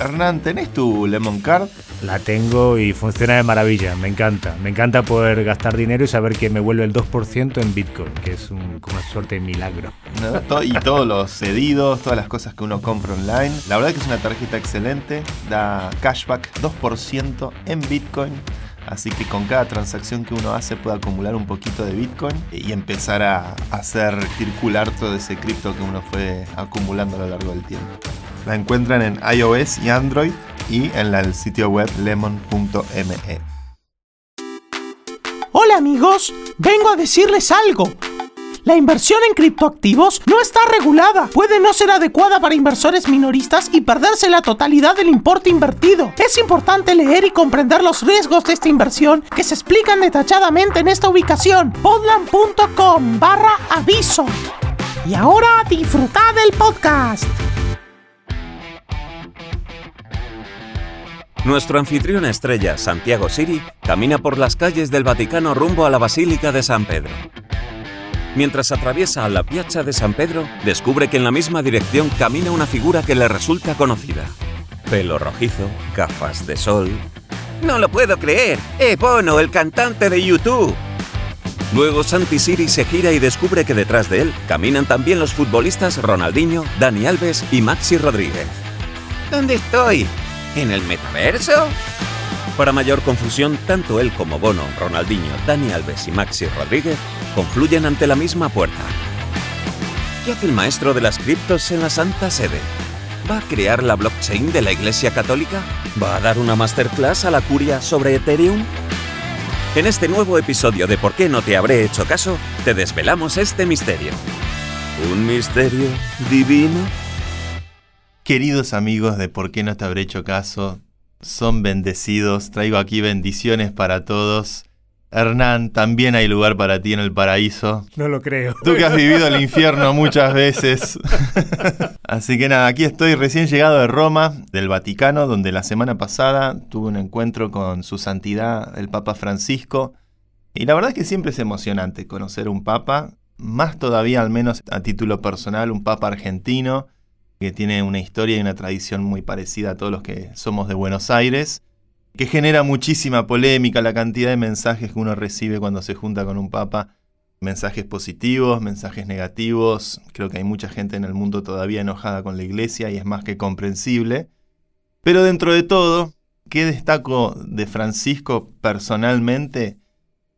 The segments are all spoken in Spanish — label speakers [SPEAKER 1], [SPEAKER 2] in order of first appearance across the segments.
[SPEAKER 1] Hernán, ¿tenés tu Lemon Card?
[SPEAKER 2] La tengo y funciona de maravilla, me encanta. Me encanta poder gastar dinero y saber que me vuelve el 2% en Bitcoin, que es un, como una suerte de milagro.
[SPEAKER 1] Y todos los cedidos, todas las cosas que uno compra online. La verdad que es una tarjeta excelente, da cashback 2% en Bitcoin. Así que con cada transacción que uno hace puede acumular un poquito de Bitcoin y empezar a hacer circular todo ese cripto que uno fue acumulando a lo largo del tiempo. La encuentran en iOS y Android y en el sitio web lemon.me.
[SPEAKER 3] Hola amigos, vengo a decirles algo. La inversión en criptoactivos no está regulada, puede no ser adecuada para inversores minoristas y perderse la totalidad del importe invertido. Es importante leer y comprender los riesgos de esta inversión que se explican detalladamente en esta ubicación, podland.com barra aviso. Y ahora disfrutad del podcast.
[SPEAKER 4] Nuestro anfitrión estrella, Santiago Siri, camina por las calles del Vaticano rumbo a la Basílica de San Pedro. Mientras atraviesa la Piazza de San Pedro, descubre que en la misma dirección camina una figura que le resulta conocida. Pelo rojizo, gafas de sol. ¡No lo puedo creer! ¡Eh, Bono, el cantante de YouTube! Luego Santi Siri se gira y descubre que detrás de él caminan también los futbolistas Ronaldinho, Dani Alves y Maxi Rodríguez. ¿Dónde estoy? ¿En el metaverso? Para mayor confusión, tanto él como Bono, Ronaldinho, Dani Alves y Maxi Rodríguez confluyen ante la misma puerta. ¿Qué hace el maestro de las criptos en la Santa Sede? ¿Va a crear la blockchain de la Iglesia Católica? ¿Va a dar una masterclass a la curia sobre Ethereum? En este nuevo episodio de ¿Por qué no te habré hecho caso? te desvelamos este misterio. ¿Un misterio divino?
[SPEAKER 1] Queridos amigos de ¿Por qué no te habré hecho caso? Son bendecidos, traigo aquí bendiciones para todos. Hernán, también hay lugar para ti en el paraíso.
[SPEAKER 2] No lo creo.
[SPEAKER 1] Tú que has vivido el infierno muchas veces. Así que nada, aquí estoy recién llegado de Roma, del Vaticano, donde la semana pasada tuve un encuentro con su santidad, el Papa Francisco. Y la verdad es que siempre es emocionante conocer un Papa, más todavía al menos a título personal, un Papa argentino, que tiene una historia y una tradición muy parecida a todos los que somos de Buenos Aires que genera muchísima polémica la cantidad de mensajes que uno recibe cuando se junta con un papa. Mensajes positivos, mensajes negativos. Creo que hay mucha gente en el mundo todavía enojada con la iglesia y es más que comprensible. Pero dentro de todo, ¿qué destaco de Francisco personalmente?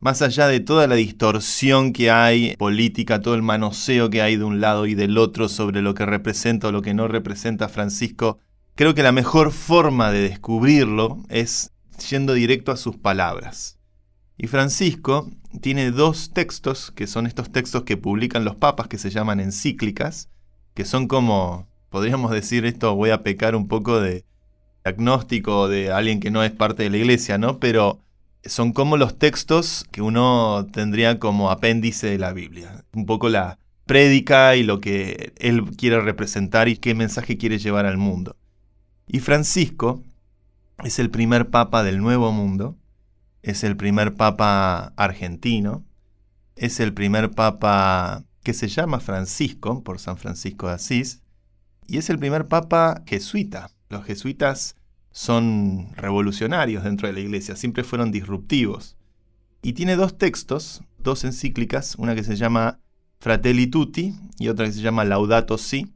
[SPEAKER 1] Más allá de toda la distorsión que hay política, todo el manoseo que hay de un lado y del otro sobre lo que representa o lo que no representa Francisco, creo que la mejor forma de descubrirlo es yendo directo a sus palabras. Y Francisco tiene dos textos, que son estos textos que publican los papas, que se llaman encíclicas, que son como, podríamos decir esto, voy a pecar un poco de agnóstico de alguien que no es parte de la iglesia, ¿no? Pero son como los textos que uno tendría como apéndice de la Biblia. Un poco la prédica y lo que él quiere representar y qué mensaje quiere llevar al mundo. Y Francisco es el primer papa del Nuevo Mundo, es el primer papa argentino, es el primer papa que se llama Francisco, por San Francisco de Asís, y es el primer papa jesuita. Los jesuitas son revolucionarios dentro de la iglesia, siempre fueron disruptivos. Y tiene dos textos, dos encíclicas, una que se llama Fratelli Tutti y otra que se llama Laudato Si.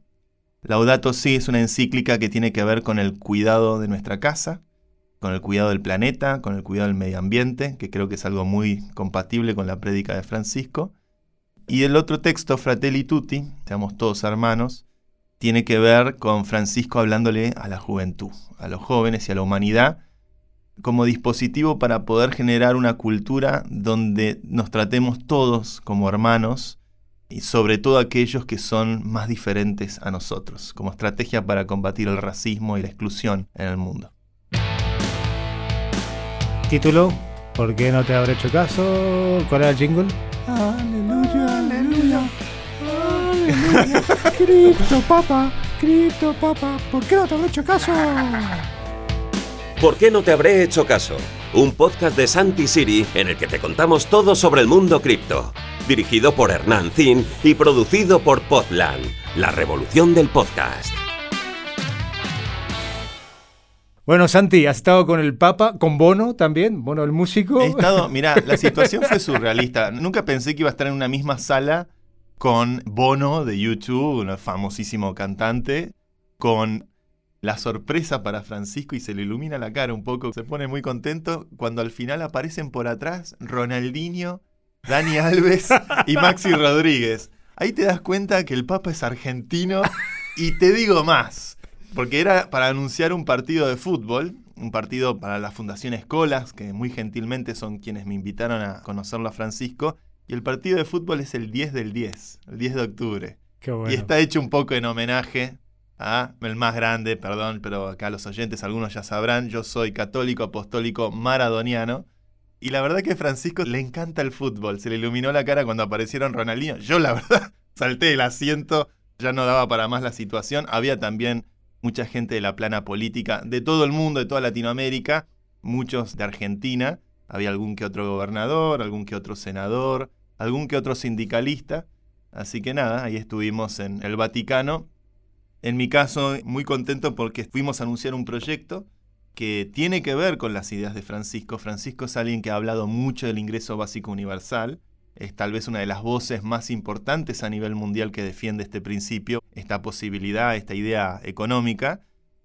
[SPEAKER 1] Laudato Si es una encíclica que tiene que ver con el cuidado de nuestra casa, con el cuidado del planeta, con el cuidado del medio ambiente, que creo que es algo muy compatible con la prédica de Francisco. Y el otro texto, Fratelli Tutti, seamos todos hermanos, tiene que ver con Francisco hablándole a la juventud, a los jóvenes y a la humanidad, como dispositivo para poder generar una cultura donde nos tratemos todos como hermanos y sobre todo aquellos que son más diferentes a nosotros, como estrategia para combatir el racismo y la exclusión en el mundo.
[SPEAKER 2] Título, ¿por qué no te habré hecho caso? ¿Cuál era el jingle?
[SPEAKER 3] Aleluya, aleluya, Cripto, papa, cripto, papa, ¿por qué no te habré hecho caso?
[SPEAKER 4] ¿Por qué no te habré hecho caso? Un podcast de Santi Siri en el que te contamos todo sobre el mundo cripto. Dirigido por Hernán Zin y producido por Podland, la revolución del podcast.
[SPEAKER 2] Bueno, Santi, has estado con el Papa, con Bono también, Bono el músico.
[SPEAKER 1] He estado, mira, la situación fue surrealista. Nunca pensé que iba a estar en una misma sala con Bono de YouTube, un famosísimo cantante, con la sorpresa para Francisco y se le ilumina la cara un poco. Se pone muy contento cuando al final aparecen por atrás Ronaldinho, Dani Alves y Maxi Rodríguez. Ahí te das cuenta que el Papa es argentino y te digo más, porque era para anunciar un partido de fútbol, un partido para la Fundación Escolas, que muy gentilmente son quienes me invitaron a conocerlo a Francisco, y el partido de fútbol es el 10 del 10, el 10 de octubre. Y está hecho un poco en homenaje a el más grande, perdón, pero acá los oyentes algunos ya sabrán, yo soy católico apostólico maradoniano. Y la verdad que a Francisco le encanta el fútbol, se le iluminó la cara cuando aparecieron Ronaldinho. Yo la verdad salté del asiento, ya no daba para más la situación. Había también mucha gente de la plana política de todo el mundo, de toda Latinoamérica, muchos de Argentina. Había algún que otro gobernador, algún que otro senador, algún que otro sindicalista. Así que nada, ahí estuvimos en el Vaticano. En mi caso, muy contento porque fuimos a anunciar un proyecto que tiene que ver con las ideas de Francisco. Francisco es alguien que ha hablado mucho del ingreso básico universal. Es tal vez una de las voces más importantes a nivel mundial que defiende este principio, esta posibilidad, esta idea económica.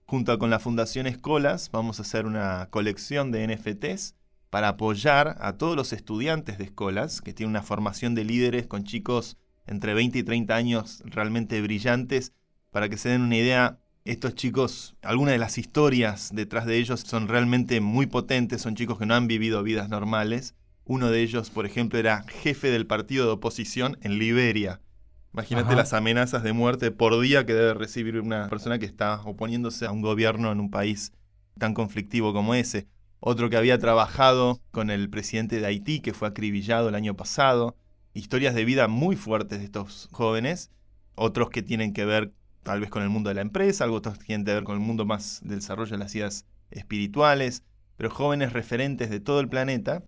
[SPEAKER 1] Junto con la Fundación Escolas vamos a hacer una colección de NFTs para apoyar a todos los estudiantes de escuelas que tienen una formación de líderes con chicos entre 20 y 30 años realmente brillantes. Para que se den una idea, estos chicos, algunas de las historias detrás de ellos son realmente muy potentes, son chicos que no han vivido vidas normales. Uno de ellos, por ejemplo, era jefe del partido de oposición en Liberia. Imagínate las amenazas de muerte por día que debe recibir una persona que está oponiéndose a un gobierno en un país tan conflictivo como ese otro que había trabajado con el presidente de Haití, que fue acribillado el año pasado. Historias de vida muy fuertes de estos jóvenes, otros que tienen que ver tal vez con el mundo de la empresa, otros que tienen que ver con el mundo más del desarrollo de las ideas espirituales, pero jóvenes referentes de todo el planeta,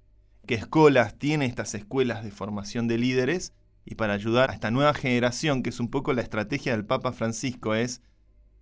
[SPEAKER 1] que Escolas tiene estas escuelas de formación de líderes y para ayudar a esta nueva generación, que es un poco la estrategia del Papa Francisco, es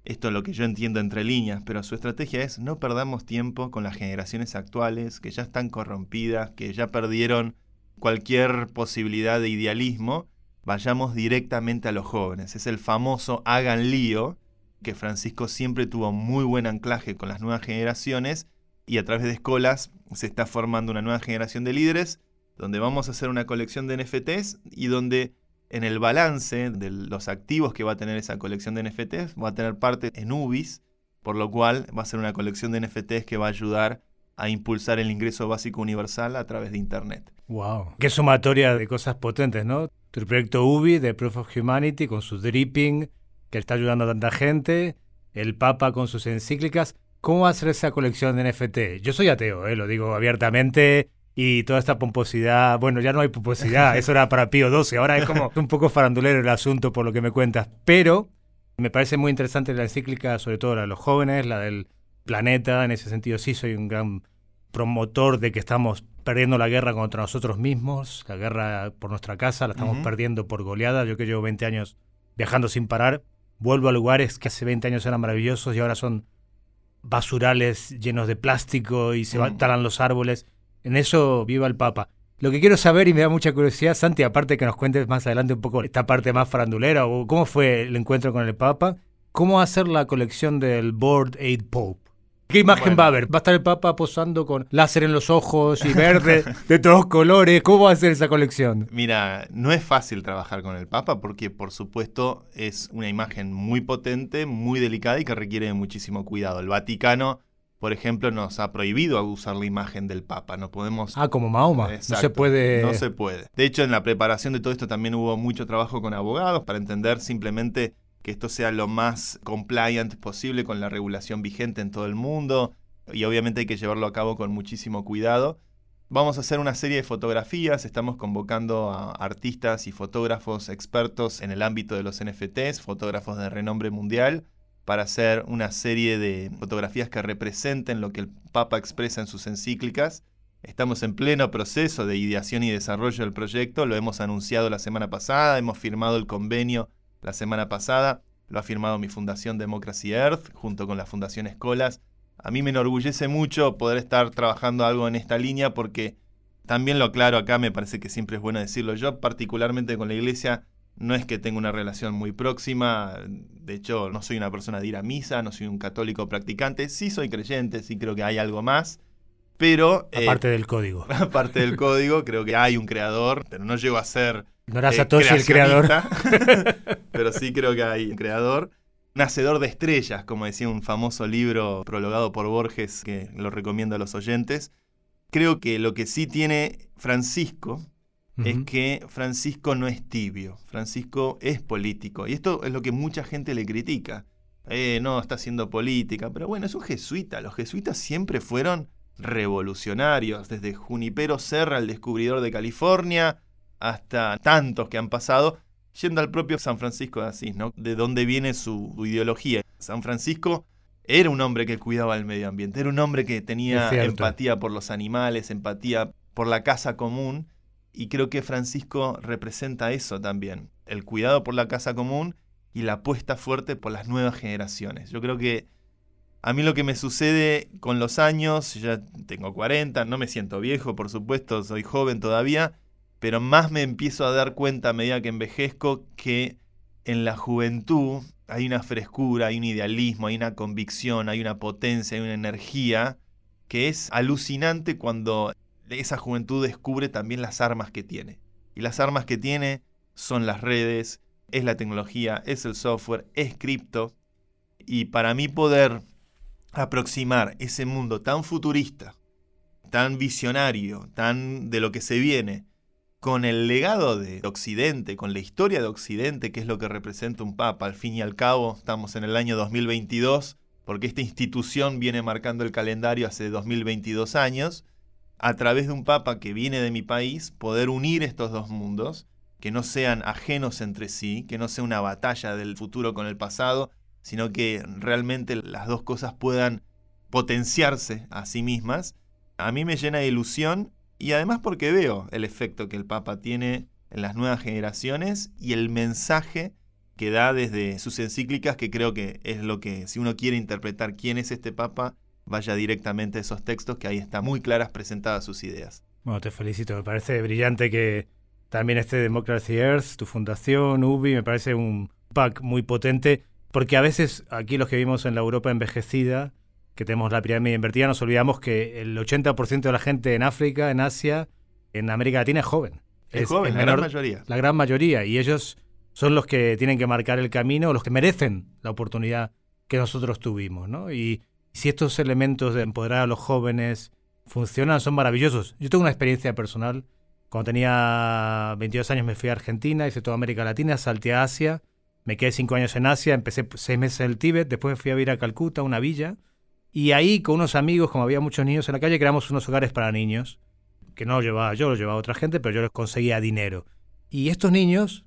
[SPEAKER 1] esto es lo que yo entiendo entre líneas, pero su estrategia es no perdamos tiempo con las generaciones actuales que ya están corrompidas, que ya perdieron cualquier posibilidad de idealismo, vayamos directamente a los jóvenes. Es el famoso hagan lío, que Francisco siempre tuvo muy buen anclaje con las nuevas generaciones y a través de escuelas se está formando una nueva generación de líderes donde vamos a hacer una colección de NFTs y donde en el balance de los activos que va a tener esa colección de NFTs, va a tener parte en UBIS, por lo cual va a ser una colección de NFTs que va a ayudar a impulsar el ingreso básico universal a través de Internet.
[SPEAKER 2] ¡Wow! Qué sumatoria de cosas potentes, ¿no? Tu proyecto UBI de Proof of Humanity con su dripping, que está ayudando a tanta gente, el Papa con sus encíclicas. ¿Cómo va a ser esa colección de NFT? Yo soy ateo, ¿eh? lo digo abiertamente y toda esta pomposidad, bueno, ya no hay pomposidad, eso era para Pío XII, ahora es como un poco farandulero el asunto por lo que me cuentas, pero me parece muy interesante la encíclica, sobre todo la de los jóvenes, la del planeta, en ese sentido sí soy un gran promotor de que estamos perdiendo la guerra contra nosotros mismos, la guerra por nuestra casa, la estamos perdiendo por goleada, yo que llevo 20 años viajando sin parar, vuelvo a lugares que hace 20 años eran maravillosos y ahora son basurales llenos de plástico y se talan los árboles en eso viva el Papa. Lo que quiero saber y me da mucha curiosidad, Santi, aparte que nos cuentes más adelante un poco esta parte más farandulera o cómo fue el encuentro con el Papa, ¿cómo hacer la colección del Board Aid Pope? ¿Qué imagen va a haber? ¿Va a estar el Papa posando con láser en los ojos y verde de todos colores? ¿Cómo va a ser esa colección?
[SPEAKER 1] Mira, no es fácil trabajar con el Papa porque por supuesto es una imagen muy potente, muy delicada y que requiere muchísimo cuidado. El Vaticano por ejemplo, nos ha prohibido usar la imagen del Papa. No podemos.
[SPEAKER 2] Ah, como Mahoma. no se puede.
[SPEAKER 1] No se puede. De hecho, en la preparación de todo esto también hubo mucho trabajo con abogados para entender simplemente que esto sea lo más compliant posible con la regulación vigente en todo el mundo. Y obviamente hay que llevarlo a cabo con muchísimo cuidado. Vamos a hacer una serie de fotografías, estamos convocando a artistas y fotógrafos expertos en el ámbito de los NFTs, fotógrafos de renombre mundial, para hacer una serie de fotografías que representen lo que el Papa expresa en sus encíclicas. Estamos en pleno proceso de ideación y desarrollo del proyecto, lo hemos anunciado la semana pasada, hemos firmado el convenio la semana pasada, lo ha firmado mi fundación Democracy Earth junto con la Fundación Escolas, a mí me enorgullece mucho poder estar trabajando algo en esta línea porque también lo aclaro acá, me parece que siempre es bueno decirlo. Yo particularmente con la iglesia no es que tenga una relación muy próxima, de hecho no soy una persona de ir a misa, no soy un católico practicante, sí soy creyente, sí creo que hay algo más, pero...
[SPEAKER 2] Eh, aparte del código.
[SPEAKER 1] Aparte del código, creo que hay un creador, pero no llego a ser...
[SPEAKER 2] No era eh, Satoshi el creador.
[SPEAKER 1] pero sí creo que hay un creador. Nacedor de estrellas, como decía un famoso libro prologado por Borges, que lo recomiendo a los oyentes. Creo que lo que sí tiene Francisco, es que Francisco no es tibio, Francisco es político. Y esto es lo que mucha gente le critica. Eh, no, está haciendo política, pero bueno, es un jesuita. Los jesuitas siempre fueron revolucionarios, desde Junipero Serra, el descubridor de California, hasta tantos que han pasado, yendo al propio San Francisco de Asís, ¿no? De dónde viene su ideología. San Francisco era un hombre que cuidaba el medio ambiente, era un hombre que tenía empatía por los animales, empatía por la casa común, y creo que Francisco representa eso también, el cuidado por la casa común y la apuesta fuerte por las nuevas generaciones. Yo creo que a mí lo que me sucede con los años, ya tengo 40, no me siento viejo, por supuesto, soy joven todavía, pero más me empiezo a dar cuenta a medida que envejezco que en la juventud hay una frescura, hay un idealismo, hay una convicción, hay una potencia, hay una energía que es alucinante cuando esa juventud descubre también las armas que tiene. Y las armas que tiene son las redes, es la tecnología, es el software, es cripto. Y para mí poder aproximar ese mundo tan futurista, tan visionario, tan de lo que se viene, con el legado de Occidente, con la historia de Occidente, que es lo que representa un papa. Al fin y al cabo, estamos en el año 2022, porque esta institución viene marcando el calendario hace 2022 años a través de un papa que viene de mi país, poder unir estos dos mundos, que no sean ajenos entre sí, que no sea una batalla del futuro con el pasado, sino que realmente las dos cosas puedan potenciarse a sí mismas, a mí me llena de ilusión y además porque veo el efecto que el Papa tiene en las nuevas generaciones y el mensaje que da desde sus encíclicas, que creo que es lo que, si uno quiere interpretar quién es este Papa, vaya directamente a esos textos que ahí están muy claras presentadas sus ideas.
[SPEAKER 2] Bueno, te felicito, me parece brillante que también esté Democracy Earth, tu fundación, UBI, me parece un pack muy potente, porque a veces aquí los que vivimos en la Europa envejecida, que tenemos la pirámide invertida, nos olvidamos que el 80% de la gente en África, en Asia, en América Latina es joven.
[SPEAKER 1] Es, joven, la gran mayoría.
[SPEAKER 2] La gran mayoría, y ellos son los que tienen que marcar el camino, los que merecen la oportunidad que nosotros tuvimos, ¿no? Y si estos elementos de empoderar a los jóvenes funcionan, son maravillosos. Yo tengo una experiencia personal. Cuando tenía 22 años me fui a Argentina, hice toda América Latina, salté a Asia, me quedé 5 años en Asia, empecé 6 meses en el Tíbet, después fui a vivir a Calcuta, una villa, y ahí con unos amigos, como había muchos niños en la calle, creamos unos hogares para niños, que no lo llevaba yo, lo llevaba otra gente, pero yo les conseguía dinero. Y estos niños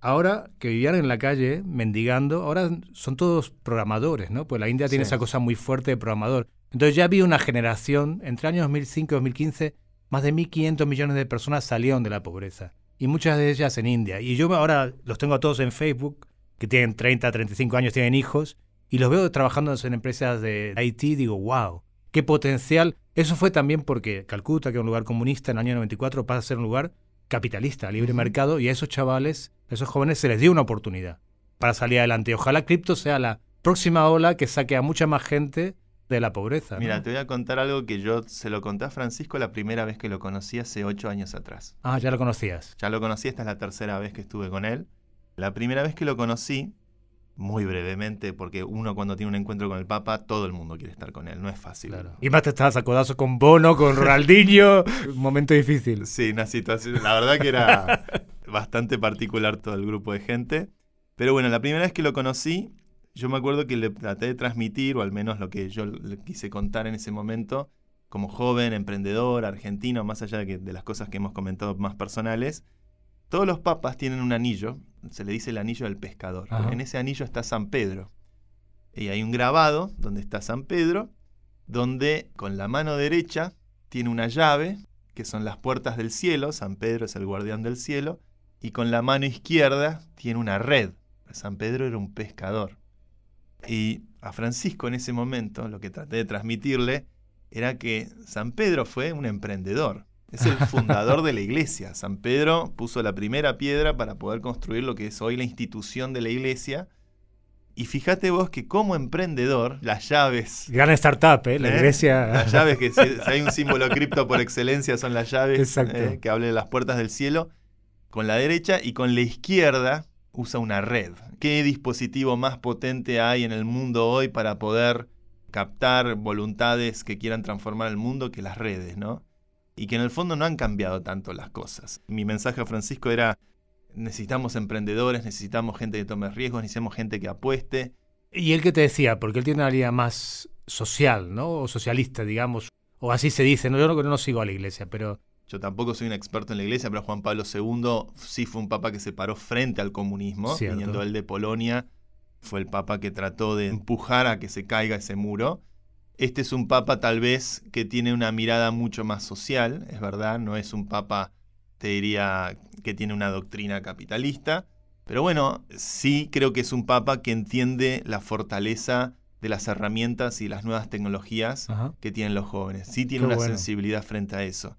[SPEAKER 2] ahora que vivían en la calle mendigando, ahora son todos programadores, ¿no? Pues la India tiene esa cosa muy fuerte de programador. Entonces ya había una generación, entre años 2005 y 2015, más de 1.500 millones de personas salieron de la pobreza. Y muchas de ellas en India. Y yo ahora los tengo a todos en Facebook, que tienen 30, 35 años, tienen hijos, y los veo trabajando en empresas de IT, digo, wow, qué potencial. Eso fue también porque Calcuta, que es un lugar comunista en el año 94, pasa a ser un lugar capitalista, libre mercado, y a esos chavales, a esos jóvenes se les dio una oportunidad para salir adelante. Ojalá cripto sea la próxima ola que saque a mucha más gente de la pobreza.
[SPEAKER 1] Mira, te voy a contar algo que yo se lo conté a Francisco la primera vez que lo conocí hace ocho años atrás.
[SPEAKER 2] Ah, ya lo conocías.
[SPEAKER 1] Ya lo conocí, esta es la tercera vez que estuve con él. La primera vez que lo conocí, muy brevemente, porque uno cuando tiene un encuentro con el Papa, todo el mundo quiere estar con él, no es fácil.
[SPEAKER 2] Y más te estabas a codazo con Bono, con Ronaldinho, un momento difícil.
[SPEAKER 1] Sí, una situación, la verdad que era bastante particular todo el grupo de gente. Pero bueno, la primera vez que lo conocí, yo me acuerdo que le traté de transmitir, o al menos lo que yo le quise contar en ese momento, como joven, emprendedor, argentino, más allá de, que, de las cosas que hemos comentado más personales, todos los papas tienen un anillo, se le dice el anillo del pescador. En ese anillo está San Pedro. Y hay un grabado donde está San Pedro, donde con la mano derecha tiene una llave, que son las puertas del cielo, San Pedro es el guardián del cielo, y con la mano izquierda tiene una red. San Pedro era un pescador. Y a Francisco en ese momento, lo que traté de transmitirle, era que San Pedro fue un emprendedor. Es el fundador de la iglesia. San Pedro puso la primera piedra para poder construir lo que es hoy la institución de la iglesia. Y fíjate vos que como emprendedor, las llaves...
[SPEAKER 2] Gran startup, ¿eh? La
[SPEAKER 1] ¿eh?
[SPEAKER 2] iglesia...
[SPEAKER 1] Las llaves, que si, hay un símbolo cripto por excelencia, son las llaves ¿eh? que hablan de las puertas del cielo. Con la derecha y con la izquierda usa una red. ¿Qué dispositivo más potente hay en el mundo hoy para poder captar voluntades que quieran transformar el mundo que las redes, ¿no? Y que en el fondo no han cambiado tanto las cosas. Mi mensaje a Francisco era, necesitamos emprendedores, necesitamos gente que tome riesgos, necesitamos gente que apueste.
[SPEAKER 2] ¿Y él qué te decía? Porque él tiene una línea más social, ¿no? O socialista, digamos. O así se dice. No, yo no, no sigo a la iglesia, pero
[SPEAKER 1] yo tampoco soy un experto en la iglesia, pero Juan Pablo II sí fue un papa que se paró frente al comunismo, viniendo él de Polonia. Fue el papa que trató de empujar a que se caiga ese muro. Este es un papa tal vez que tiene una mirada mucho más social, es verdad, no es un papa, te diría, que tiene una doctrina capitalista, pero bueno, sí creo que es un papa que entiende la fortaleza de las herramientas y las nuevas tecnologías que tienen los jóvenes. Sí tiene una sensibilidad frente a eso.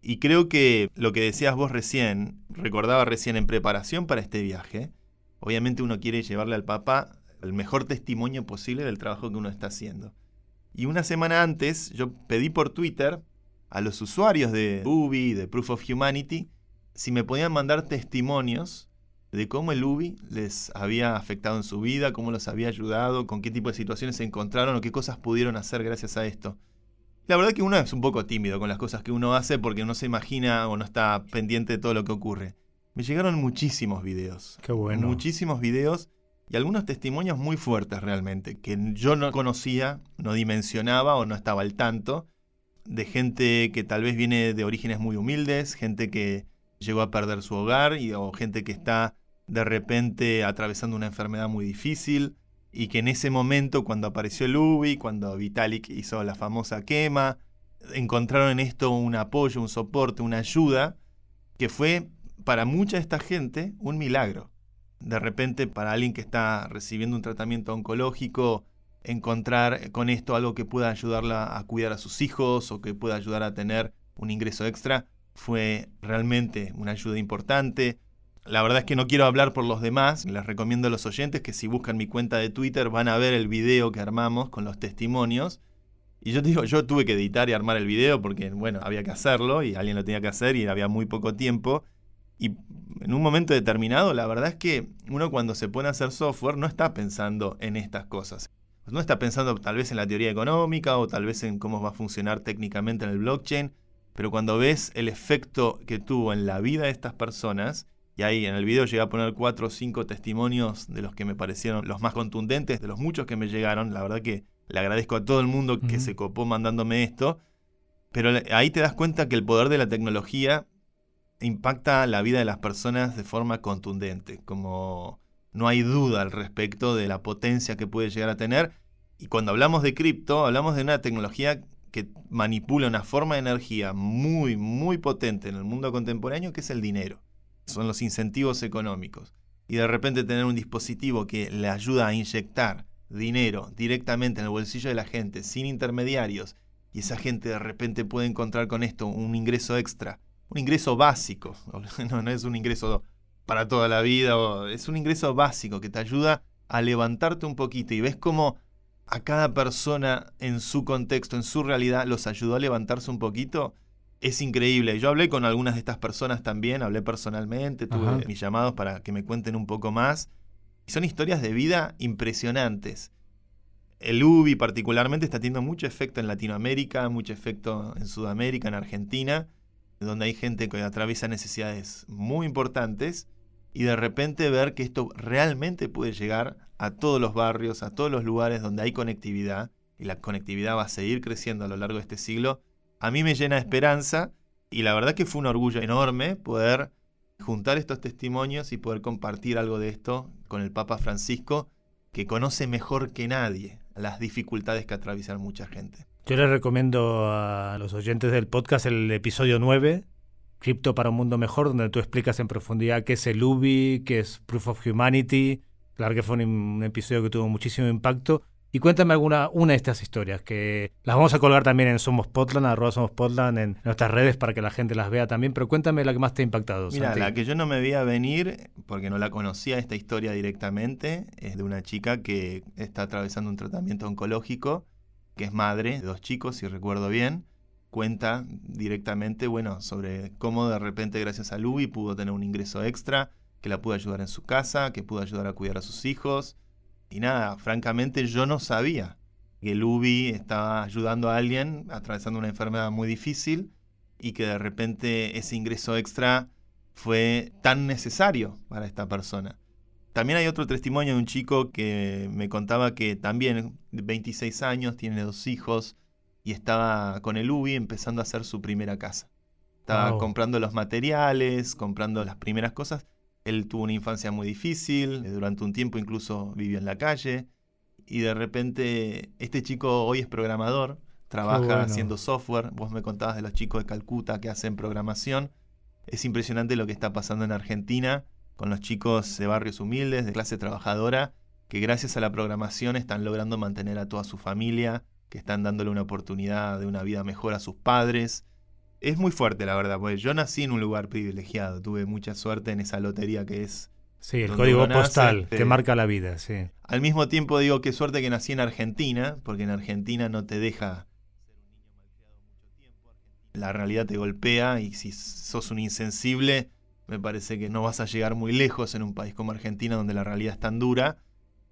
[SPEAKER 1] Y creo que lo que decías vos recién, recordaba recién en preparación para este viaje, obviamente uno quiere llevarle al Papa el mejor testimonio posible del trabajo que uno está haciendo. Y una semana antes yo pedí por Twitter a los usuarios de UBI, de Proof of Humanity, si me podían mandar testimonios de cómo el UBI les había afectado en su vida, cómo los había ayudado, con qué tipo de situaciones se encontraron o qué cosas pudieron hacer gracias a esto. La verdad que uno es un poco tímido con las cosas que uno hace porque no se imagina o no está pendiente de todo lo que ocurre. Me llegaron muchísimos videos.
[SPEAKER 2] Qué bueno.
[SPEAKER 1] Muchísimos videos y algunos testimonios muy fuertes realmente, que yo no conocía, no dimensionaba o no estaba al tanto, de gente que tal vez viene de orígenes muy humildes, gente que llegó a perder su hogar y, o gente que está de repente atravesando una enfermedad muy difícil, y que en ese momento, cuando apareció el UBI, cuando Vitalik hizo la famosa quema, encontraron en esto un apoyo, un soporte, una ayuda, que fue para mucha de esta gente un milagro. De repente, para alguien que está recibiendo un tratamiento oncológico, encontrar con esto algo que pueda ayudarla a cuidar a sus hijos o que pueda ayudar a tener un ingreso extra, fue realmente una ayuda importante. La verdad es que no quiero hablar por los demás. Les recomiendo a los oyentes que si buscan mi cuenta de Twitter van a ver el video que armamos con los testimonios. Y yo digo, yo tuve que editar y armar el video porque, bueno, había que hacerlo y alguien lo tenía que hacer y había muy poco tiempo. Y en un momento determinado, la verdad es que uno cuando se pone a hacer software no está pensando en estas cosas. No está pensando tal vez en la teoría económica o tal vez en cómo va a funcionar técnicamente en el blockchain, pero cuando ves el efecto que tuvo en la vida de estas personas, y ahí en el video llegué a poner cuatro o cinco testimonios de los que me parecieron los más contundentes, de los muchos que me llegaron. La verdad que le agradezco a todo el mundo que se copó mandándome esto. Pero ahí te das cuenta que el poder de la tecnología impacta la vida de las personas de forma contundente. Como no hay duda al respecto de la potencia que puede llegar a tener. Y cuando hablamos de cripto, hablamos de una tecnología que manipula una forma de energía muy, muy potente en el mundo contemporáneo, que es el dinero son los incentivos económicos. Y de repente tener un dispositivo que le ayuda a inyectar dinero directamente en el bolsillo de la gente, sin intermediarios, y esa gente de repente puede encontrar con esto un ingreso extra, un ingreso básico, no, no es un ingreso para toda la vida, es un ingreso básico que te ayuda a levantarte un poquito y ves cómo a cada persona en su contexto, en su realidad, los ayudó a levantarse un poquito es increíble. Yo hablé con algunas de estas personas también, hablé personalmente, tuve mis llamados para que me cuenten un poco más. Y son historias de vida impresionantes. El UBI particularmente está teniendo mucho efecto en Latinoamérica, mucho efecto en Sudamérica, en Argentina, donde hay gente que atraviesa necesidades muy importantes y de repente ver que esto realmente puede llegar a todos los barrios, a todos los lugares donde hay conectividad, y la conectividad va a seguir creciendo a lo largo de este siglo, a mí me llena de esperanza y la verdad que fue un orgullo enorme poder juntar estos testimonios y poder compartir algo de esto con el Papa Francisco, que conoce mejor que nadie las dificultades que atraviesan mucha gente.
[SPEAKER 2] Yo les recomiendo a los oyentes del podcast el episodio 9, Cripto para un Mundo Mejor, donde tú explicas en profundidad qué es el UBI, qué es Proof of Humanity. Claro que fue un, episodio que tuvo muchísimo impacto Y cuéntame alguna una de estas historias, que las vamos a colgar también en Somos Potland, arroba Somos Potland, en nuestras redes para que la gente las vea también, pero cuéntame la que más te ha impactado.
[SPEAKER 1] Mira, la que yo no me veía venir, porque no la conocía esta historia directamente, es de una chica que está atravesando un tratamiento oncológico, que es madre de dos chicos, si recuerdo bien, cuenta directamente, bueno, sobre cómo de repente gracias a Luby pudo tener un ingreso extra, que la pudo ayudar en su casa, que pudo ayudar a cuidar a sus hijos, y nada, francamente yo no sabía que Luby estaba ayudando a alguien atravesando una enfermedad muy difícil y que de repente ese ingreso extra fue tan necesario para esta persona. También hay otro testimonio de un chico que me contaba que también, de 26 años, tiene dos hijos y estaba con el UBI empezando a hacer su primera casa. Estaba comprando los materiales, comprando las primeras cosas. Él tuvo una infancia muy difícil, eh, durante un tiempo incluso vivió en la calle. Y de repente este chico hoy es programador, trabaja haciendo software, vos me contabas de los chicos de Calcuta que hacen programación, es impresionante lo que está pasando en Argentina con los chicos de barrios humildes, de clase trabajadora, que gracias a la programación están logrando mantener a toda su familia, que están dándole una oportunidad de una vida mejor a sus padres, es muy fuerte, la verdad, porque yo nací en un lugar privilegiado, tuve mucha suerte en esa lotería que es...
[SPEAKER 2] Sí, el código postal te marca la vida, sí.
[SPEAKER 1] Al mismo tiempo digo, qué suerte que nací en Argentina, porque en Argentina no te deja la realidad te golpea y si sos un insensible, me parece que no vas a llegar muy lejos en un país como Argentina donde la realidad es tan dura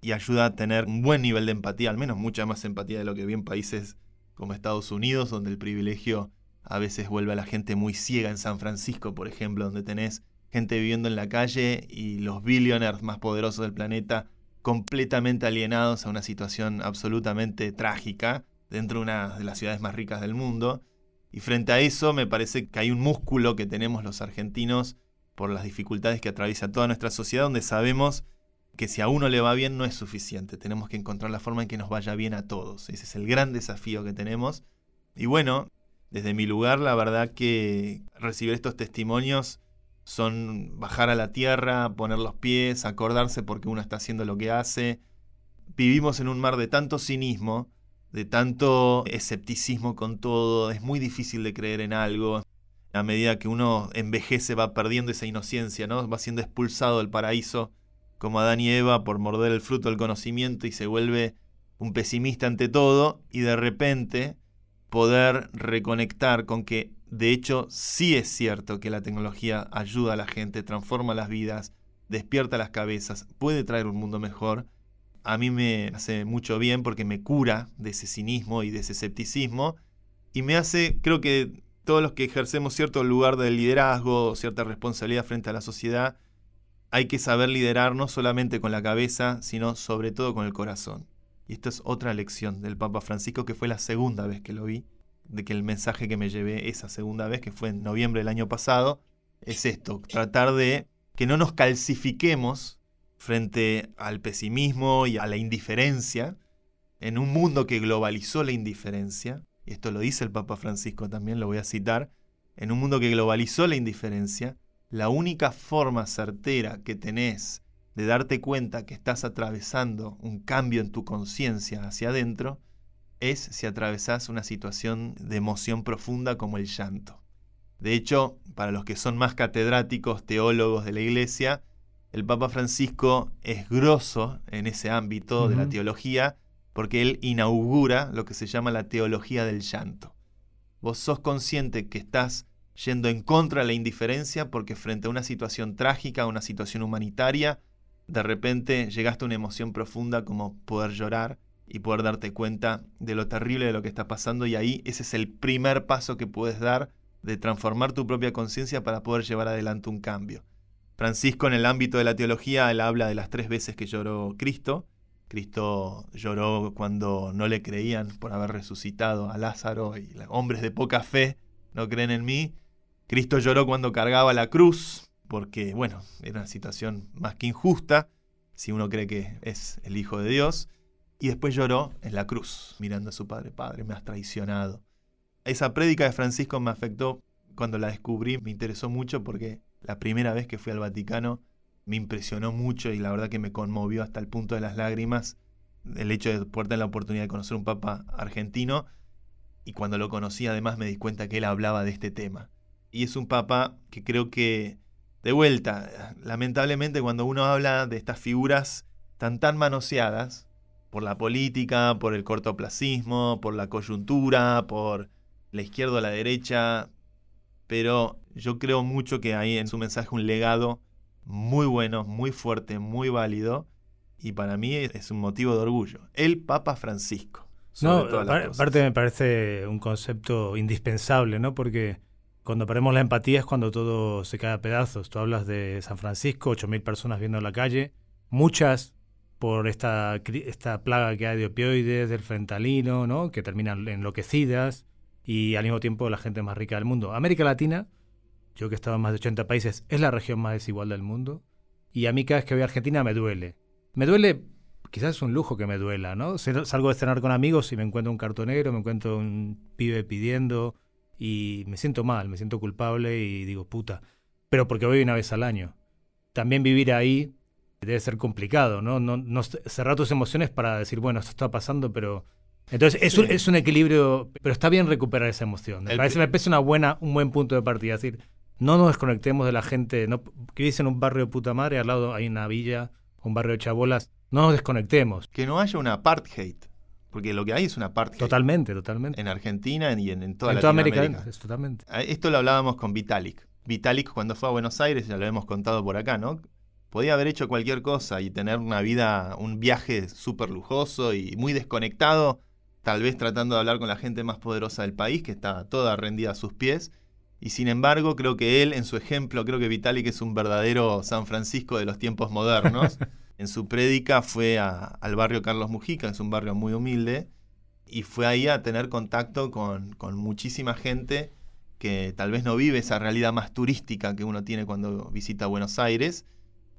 [SPEAKER 1] y ayuda a tener un buen nivel de empatía, al menos mucha más empatía de lo que vi en países como Estados Unidos, donde el privilegio a veces vuelve a la gente muy ciega en San Francisco, por ejemplo, donde tenés gente viviendo en la calle y los billionaires más poderosos del planeta completamente alienados a una situación absolutamente trágica dentro de una de las ciudades más ricas del mundo. Y frente a eso me parece que hay un músculo que tenemos los argentinos por las dificultades que atraviesa toda nuestra sociedad, donde sabemos que si a uno le va bien no es suficiente, tenemos que encontrar la forma en que nos vaya bien a todos. Ese es el gran desafío que tenemos. Y bueno, desde mi lugar, la verdad que recibir estos testimonios son bajar a la tierra, poner los pies, acordarse porque uno está haciendo lo que hace. Vivimos en un mar de tanto cinismo, de tanto escepticismo con todo, es muy difícil de creer en algo. A medida que uno envejece va perdiendo esa inocencia, ¿no? Va siendo expulsado del paraíso como Adán y Eva por morder el fruto del conocimiento y se vuelve un pesimista ante todo y de repente poder reconectar con que de hecho sí es cierto que la tecnología ayuda a la gente, transforma las vidas, despierta las cabezas, puede traer un mundo mejor, a mí me hace mucho bien porque me cura de ese cinismo y de ese escepticismo y me hace, creo que todos los que ejercemos cierto lugar de liderazgo, cierta responsabilidad frente a la sociedad, hay que saber liderar no solamente con la cabeza, sino sobre todo con el corazón. Y esta es otra lección del Papa Francisco, que fue la segunda vez que lo vi, de que el mensaje que me llevé esa segunda vez, que fue en noviembre del año pasado, es esto, tratar de que no nos calcifiquemos frente al pesimismo y a la indiferencia, en un mundo que globalizó la indiferencia, y esto lo dice el Papa Francisco también, lo voy a citar, en un mundo que globalizó la indiferencia, la única forma certera que tenés de darte cuenta que estás atravesando un cambio en tu conciencia hacia adentro es si atravesás una situación de emoción profunda como el llanto. De hecho, para los que son más catedráticos, teólogos de la Iglesia, el Papa Francisco es grosso en ese ámbito de la teología porque él inaugura lo que se llama la teología del llanto. Vos sos consciente que estás yendo en contra de la indiferencia porque frente a una situación trágica, una situación humanitaria, de repente llegaste a una emoción profunda como poder llorar y poder darte cuenta de lo terrible de lo que está pasando y ahí ese es el primer paso que puedes dar de transformar tu propia conciencia para poder llevar adelante un cambio. Francisco en el ámbito de la teología, él habla de las tres veces que lloró Cristo. Cristo lloró cuando no le creían por haber resucitado a Lázaro y hombres de poca fe no creen en mí. Cristo lloró cuando cargaba la cruz porque, bueno, era una situación más que injusta, si uno cree que es el Hijo de Dios, y después lloró en la cruz, mirando a su padre, Padre, me has traicionado. Esa prédica de Francisco me afectó cuando la descubrí, me interesó mucho porque la primera vez que fui al Vaticano me impresionó mucho y la verdad que me conmovió hasta el punto de las lágrimas el hecho de poder tener la oportunidad de conocer un papa argentino y cuando lo conocí además me di cuenta que él hablaba de este tema. Y es un papa que creo que, de vuelta, lamentablemente cuando uno habla de estas figuras tan tan manoseadas por la política, por el cortoplacismo, por la coyuntura, por la izquierda o la derecha, pero yo creo mucho que hay en su mensaje un legado muy bueno, muy fuerte, muy válido, y para mí es un motivo de orgullo. El Papa Francisco.
[SPEAKER 2] No, aparte me parece un concepto indispensable, ¿no? Porque cuando perdemos la empatía es cuando todo se cae a pedazos. Tú hablas de San Francisco, 8.000 personas viendo la calle, muchas por esta, esta plaga que hay de opioides, del fentalino, ¿no? que terminan enloquecidas, y al mismo tiempo la gente más rica del mundo. América Latina, yo que he estado en más de 80 países, es la región más desigual del mundo, y a mí cada vez que voy a Argentina me duele. Me duele, quizás es un lujo que me duela, ¿no? Salgo de cenar con amigos y me encuentro un cartonero, me encuentro un pibe pidiendo, y me siento mal, me siento culpable y digo, puta, pero porque voy una vez al año. También vivir ahí debe ser complicado, ¿no? No, no cerrar tus emociones para decir, bueno, esto está pasando, pero... Entonces es, un, es un equilibrio, pero está bien recuperar esa emoción. Me parece, me parece una buena, un buen punto de partida. Es decir, no nos desconectemos de la gente no, que vive en un barrio de puta madre, al lado hay una villa, un barrio de chabolas. No nos desconectemos.
[SPEAKER 1] Que no haya una apartheid. Porque lo que hay es una apartheid.
[SPEAKER 2] Totalmente, totalmente.
[SPEAKER 1] En Argentina y en, en toda
[SPEAKER 2] en
[SPEAKER 1] Latinoamérica.
[SPEAKER 2] América, es totalmente.
[SPEAKER 1] Ah, esto lo hablábamos con Vitalik. Vitalik cuando fue a Buenos Aires, ya lo hemos contado por acá, ¿no? podía haber hecho cualquier cosa y tener una vida, un viaje súper lujoso y muy desconectado, tal vez tratando de hablar con la gente más poderosa del país, que está toda rendida a sus pies. Y sin embargo, creo que él, en su ejemplo, creo que Vitalik es un verdadero San Francisco de los tiempos modernos. en su prédica fue al barrio Carlos Mujica, que es un barrio muy humilde, y fue ahí a tener contacto con, con muchísima gente que tal vez no vive esa realidad más turística que uno tiene cuando visita Buenos Aires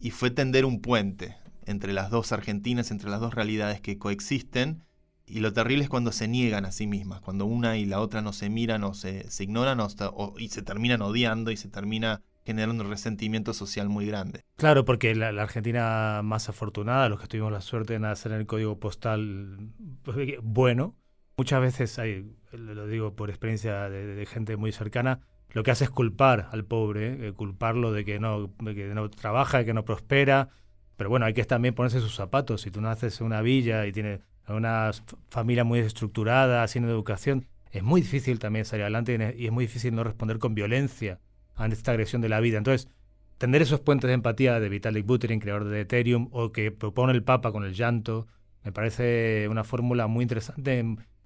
[SPEAKER 1] y fue tender un puente entre las dos Argentinas, entre las dos realidades que coexisten. Y lo terrible es cuando se niegan a sí mismas, cuando una y la otra no se miran o se, ignoran o, y se terminan odiando y se termina generando un resentimiento social muy grande.
[SPEAKER 2] Claro, porque la, Argentina más afortunada, los que tuvimos la suerte de nacer en el código postal pues, bueno, muchas veces hay, lo digo por experiencia de gente muy cercana, lo que hace es culpar al pobre, eh, culparlo de que, no, que no trabaja, de que no prospera. Pero bueno, hay que también ponerse sus zapatos. Si tú naces en una villa y tienes una familia muy estructurada, sin educación, es muy difícil también salir adelante y es muy difícil no responder con violencia ante esta agresión de la vida. Entonces, tender esos puentes de empatía de Vitalik Buterin, creador de Ethereum, o que propone el Papa con el llanto, me parece una fórmula muy interesante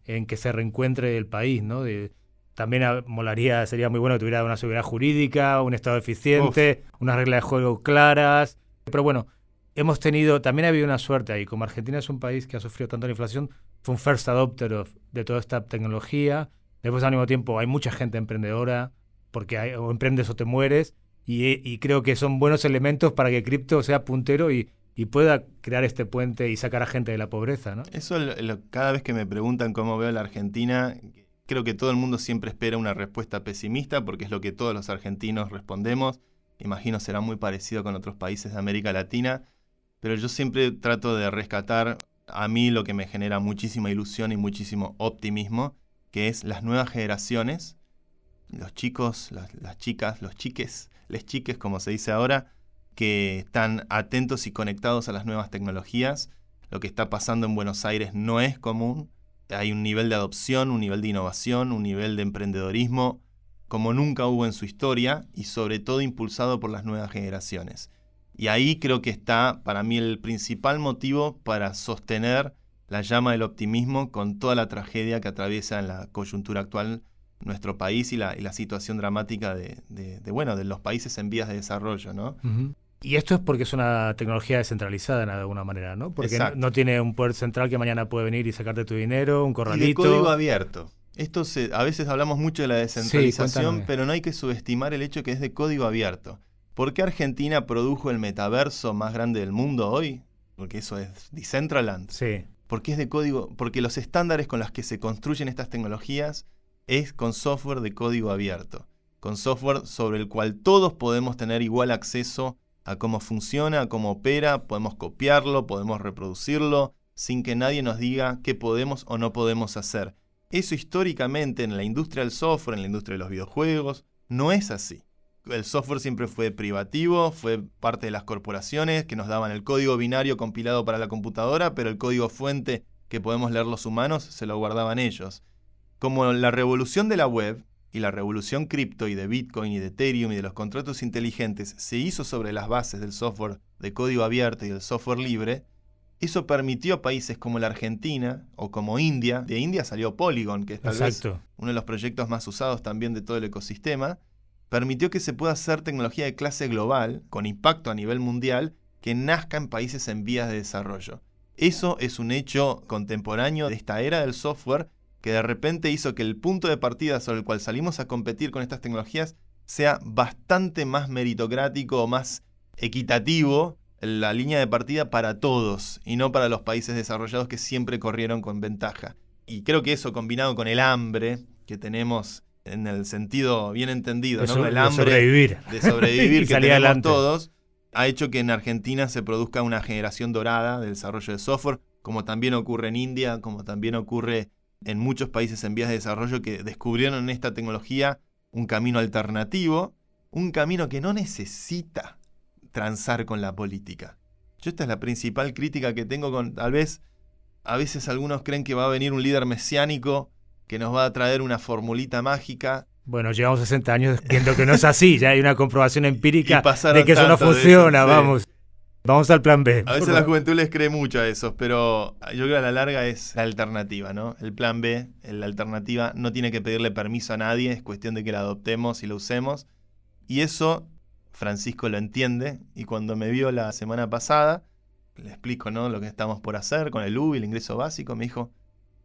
[SPEAKER 2] en, que se reencuentre el país, ¿no? De, también molaría, sería muy bueno que tuviera una seguridad jurídica, un Estado eficiente, unas reglas de juego claras. Pero bueno, hemos tenido, también ha habido una suerte ahí. Como Argentina es un país que ha sufrido tanto la inflación, fue un first adopter de toda esta tecnología. Después, al mismo tiempo, hay mucha gente emprendedora, porque o emprendes o te mueres. Y, creo que son buenos elementos para que cripto sea puntero y, pueda crear este puente y sacar a gente de la pobreza. ¿no?
[SPEAKER 1] Eso, cada vez que me preguntan cómo veo la Argentina, Creo que todo el mundo siempre espera una respuesta pesimista porque es lo que todos los argentinos respondemos. Imagino será muy parecido con otros países de América Latina, pero yo siempre trato de rescatar a mí lo que me genera muchísima ilusión y muchísimo optimismo, que es las nuevas generaciones, los chicos, las, chicas, los chiques, les chiques como se dice ahora, que están atentos y conectados a las nuevas tecnologías. Lo que está pasando en Buenos Aires no es común, hay un nivel de adopción, un nivel de innovación, un nivel de emprendedorismo como nunca hubo en su historia y sobre todo impulsado por las nuevas generaciones. Y ahí creo que está para mí el principal motivo para sostener la llama del optimismo con toda la tragedia que atraviesa en la coyuntura actual nuestro país y la, situación dramática de, bueno, de los países en vías de desarrollo. ¿no?
[SPEAKER 2] Y esto es porque es una tecnología descentralizada de alguna manera, ¿no? Porque no, tiene un poder central que mañana puede venir y sacarte tu dinero, un corralito. Y de
[SPEAKER 1] código abierto. Esto se, a veces hablamos mucho de la descentralización, pero no hay que subestimar el hecho que es de código abierto. ¿Por qué Argentina produjo el metaverso más grande del mundo hoy? Porque eso es Decentraland.
[SPEAKER 2] Sí.
[SPEAKER 1] Porque es de código, porque los estándares con los que se construyen estas tecnologías es con software de código abierto, con software sobre el cual todos podemos tener igual acceso a cómo funciona, a cómo opera, podemos copiarlo, podemos reproducirlo, sin que nadie nos diga qué podemos o no podemos hacer. Eso históricamente en la industria del software, en la industria de los videojuegos, no es así. El software siempre fue privativo, fue parte de las corporaciones que nos daban el código binario compilado para la computadora, pero el código fuente que podemos leer los humanos se lo guardaban ellos. Como la revolución de la web y la revolución cripto y de Bitcoin y de Ethereum y de los contratos inteligentes se hizo sobre las bases del software de código abierto y del software libre, eso permitió a países como la Argentina o como India, de India salió Polygon, que es tal vez uno de los proyectos más usados también de todo el ecosistema, permitió que se pueda hacer tecnología de clase global, con impacto a nivel mundial, que nazca en países en vías de desarrollo. Eso es un hecho contemporáneo de esta era del software que de repente hizo que el punto de partida sobre el cual salimos a competir con estas tecnologías sea bastante más meritocrático o más equitativo la línea de partida para todos y no para los países desarrollados que siempre corrieron con ventaja. Y creo que eso combinado con el hambre que tenemos en el sentido bien entendido, ¿no? el hambre
[SPEAKER 2] de sobrevivir,
[SPEAKER 1] de sobrevivir que tenemos todos, ha hecho que en Argentina se produzca una generación dorada del desarrollo de software, como también ocurre en India, como también ocurre en muchos países en vías de desarrollo que descubrieron en esta tecnología un camino alternativo, un camino que no necesita transar con la política. Yo esta es la principal crítica que tengo con, tal vez, a veces algunos creen que va a venir un líder mesiánico que nos va a traer una formulita mágica.
[SPEAKER 2] Bueno, llevamos 60 años viendo que no es así, ya hay una comprobación empírica de que eso no funciona, vamos. Vamos al plan B.
[SPEAKER 1] A veces la juventud les cree mucho a eso, pero yo creo que a la larga es la alternativa, ¿no? El plan B, la alternativa, no tiene que pedirle permiso a nadie, es cuestión de que la adoptemos y la usemos. Y eso Francisco lo entiende y cuando me vio la semana pasada, le explico ¿no? lo que estamos por hacer con el UBI, el ingreso básico, me dijo,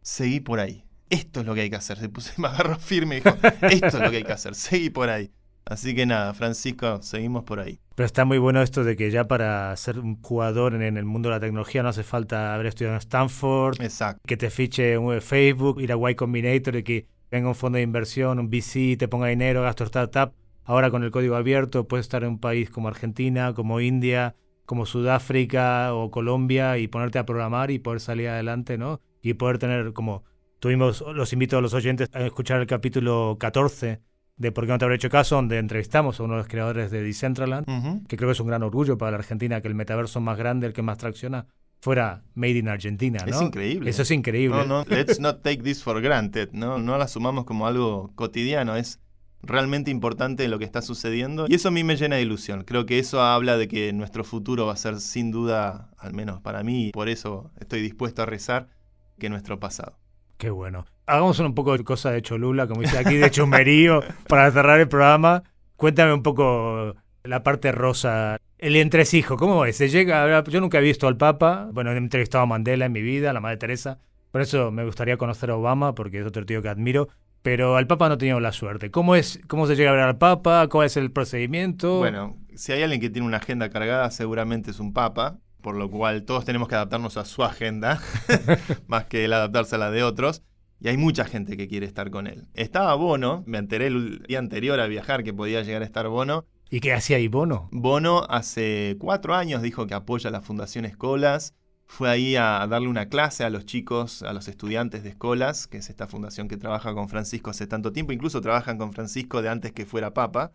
[SPEAKER 1] seguí por ahí. Esto es lo que hay que hacer. Se puso, me agarró firme y dijo, esto es lo que hay que hacer, seguí por ahí. Así que nada, Francisco, seguimos por ahí.
[SPEAKER 2] Pero está muy bueno esto de que ya para ser un jugador en el mundo de la tecnología no hace falta haber estudiado en Stanford,
[SPEAKER 1] Exacto.
[SPEAKER 2] que te fiche un Facebook, ir a Y Combinator y que venga un fondo de inversión, un VC, te ponga dinero, gasto startup. Ahora con el código abierto puedes estar en un país como Argentina, como India, como Sudáfrica o Colombia y ponerte a programar y poder salir adelante, ¿no? Y poder tener como tuvimos los invito a los oyentes a escuchar el capítulo 14 de Por qué no te habré hecho caso, donde entrevistamos a uno de los creadores de Decentraland, que creo que es un gran orgullo para la Argentina que el metaverso más grande, el que más tracciona, fuera made in Argentina, ¿no?
[SPEAKER 1] Es increíble.
[SPEAKER 2] Eso es increíble.
[SPEAKER 1] No, no, let's not take this for granted, ¿no? No lo asumamos como algo cotidiano, es realmente importante lo que está sucediendo y eso a mí me llena de ilusión. Creo que eso habla de que nuestro futuro va a ser sin duda, al menos para mí, y por eso estoy dispuesto a rezar, que nuestro pasado.
[SPEAKER 2] Qué bueno. Hagamos un poco de cosa de Cholula, como dice aquí, de chumerío, para cerrar el programa. Cuéntame un poco la parte rosa. El entresijo, ¿cómo es? Se llega, yo nunca he visto al Papa, bueno, he entrevistado a Mandela en mi vida, a la Madre Teresa, por eso me gustaría conocer a Obama, porque es otro tío que admiro, pero al Papa no he tenido la suerte. ¿Cómo, es, ¿Cómo se llega a ver al Papa? ¿Cuál es el procedimiento?
[SPEAKER 1] Bueno, si hay alguien que tiene una agenda cargada, seguramente es un Papa, por lo cual todos tenemos que adaptarnos a su agenda, más que el adaptarse a la de otros. Y hay mucha gente que quiere estar con él. Estaba Bono, me enteré el día anterior a viajar que podía llegar a estar Bono.
[SPEAKER 2] ¿Y qué hacía ahí Bono?
[SPEAKER 1] Bono hace cuatro años dijo que apoya la Fundación Escolas fue ahí a darle una clase a los chicos, a los estudiantes de escolas, que es esta fundación que trabaja con Francisco hace tanto tiempo, incluso trabajan con Francisco de antes que fuera papa.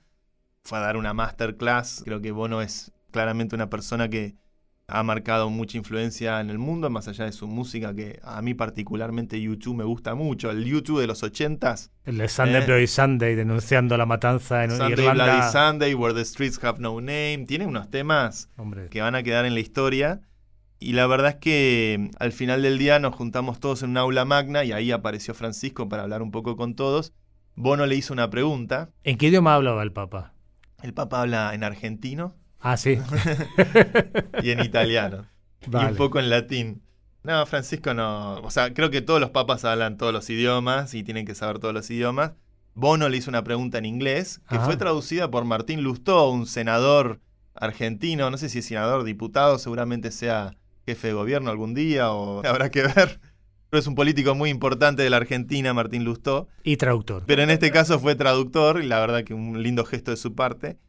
[SPEAKER 1] Fue a dar una masterclass, creo que Bono es claramente una persona que ha marcado mucha influencia en el mundo, más allá de su música, que a mí particularmente YouTube me gusta mucho. El YouTube de los ochentas.
[SPEAKER 2] El de Sunday eh, Bloody Sunday, denunciando la matanza en
[SPEAKER 1] Sunday
[SPEAKER 2] Irlanda.
[SPEAKER 1] Bloody Sunday, Where the Streets Have No Name. Tiene unos temas que van a quedar en la historia. Y la verdad es que mm, al final del día nos juntamos todos en un aula magna y ahí apareció Francisco para hablar un poco con todos. Bono le hizo una pregunta.
[SPEAKER 2] ¿En qué idioma hablaba el Papa?
[SPEAKER 1] El Papa habla en argentino.
[SPEAKER 2] Ah, sí.
[SPEAKER 1] y en italiano. Y un poco en latín. No, Francisco no. O sea, creo que todos los papas hablan todos los idiomas y tienen que saber todos los idiomas. Bono le hizo una pregunta en inglés que fue traducida por Martín Lustó, un senador argentino. No sé si es senador, diputado, seguramente sea jefe de gobierno algún día o habrá que ver. Pero es un político muy importante de la Argentina, Martín Lustó.
[SPEAKER 2] Y traductor.
[SPEAKER 1] Pero en este caso fue traductor y la verdad que un lindo gesto de su parte.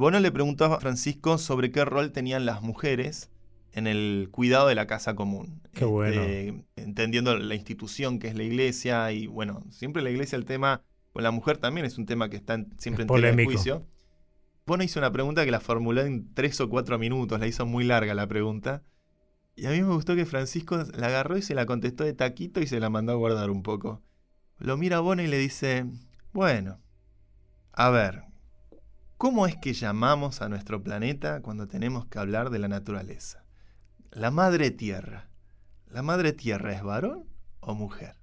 [SPEAKER 1] Bono le preguntó a Francisco sobre qué rol tenían las mujeres en el cuidado de la casa común.
[SPEAKER 2] Qué bueno.
[SPEAKER 1] Este, entendiendo la institución que es la iglesia y bueno, siempre la iglesia el tema con la mujer también es un tema que está en- siempre
[SPEAKER 2] Es
[SPEAKER 1] en tela de
[SPEAKER 2] polémico.
[SPEAKER 1] juicio. Bono hizo una pregunta que la formuló en tres o cuatro minutos, la hizo muy larga la pregunta. Y a mí me gustó que Francisco la agarró y se la contestó de taquito y se la mandó a guardar un poco. Lo mira a Bono y le dice, bueno, a ver, ¿cómo es que llamamos a nuestro planeta cuando tenemos que hablar de la naturaleza? La madre tierra. ¿La madre tierra es varón o mujer?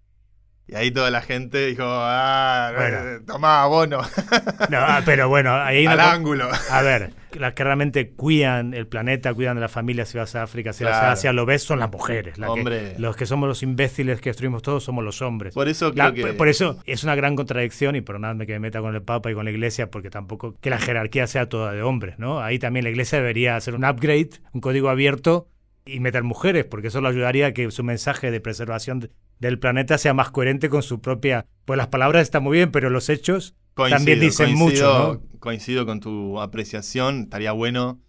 [SPEAKER 1] Y ahí toda la gente dijo, ah,
[SPEAKER 2] Bueno.
[SPEAKER 1] eh, tomá, Bono,
[SPEAKER 2] No, ah, pero bueno, ahí
[SPEAKER 1] al ángulo.
[SPEAKER 2] A ver, las que realmente cuidan el planeta, cuidan de la familia, si vas a África, si vas a Asia, lo ves, son las mujeres. la que-
[SPEAKER 1] Hombre.
[SPEAKER 2] los que somos los imbéciles que destruimos todos somos los hombres.
[SPEAKER 1] Por eso
[SPEAKER 2] La-
[SPEAKER 1] que...
[SPEAKER 2] por eso es una gran contradicción y perdonadme que me meta con el Papa y con la Iglesia porque tampoco que la jerarquía sea toda de hombres, ¿no? Ahí también la Iglesia debería hacer un upgrade, un código abierto y meter mujeres porque eso lo ayudaría a que su mensaje de preservación del planeta sea más coherente con su propia... Pues las palabras están muy bien, pero los hechos también dicen mucho,
[SPEAKER 1] coincido-
[SPEAKER 2] ¿no?
[SPEAKER 1] Coincido con tu apreciación, estaría bueno.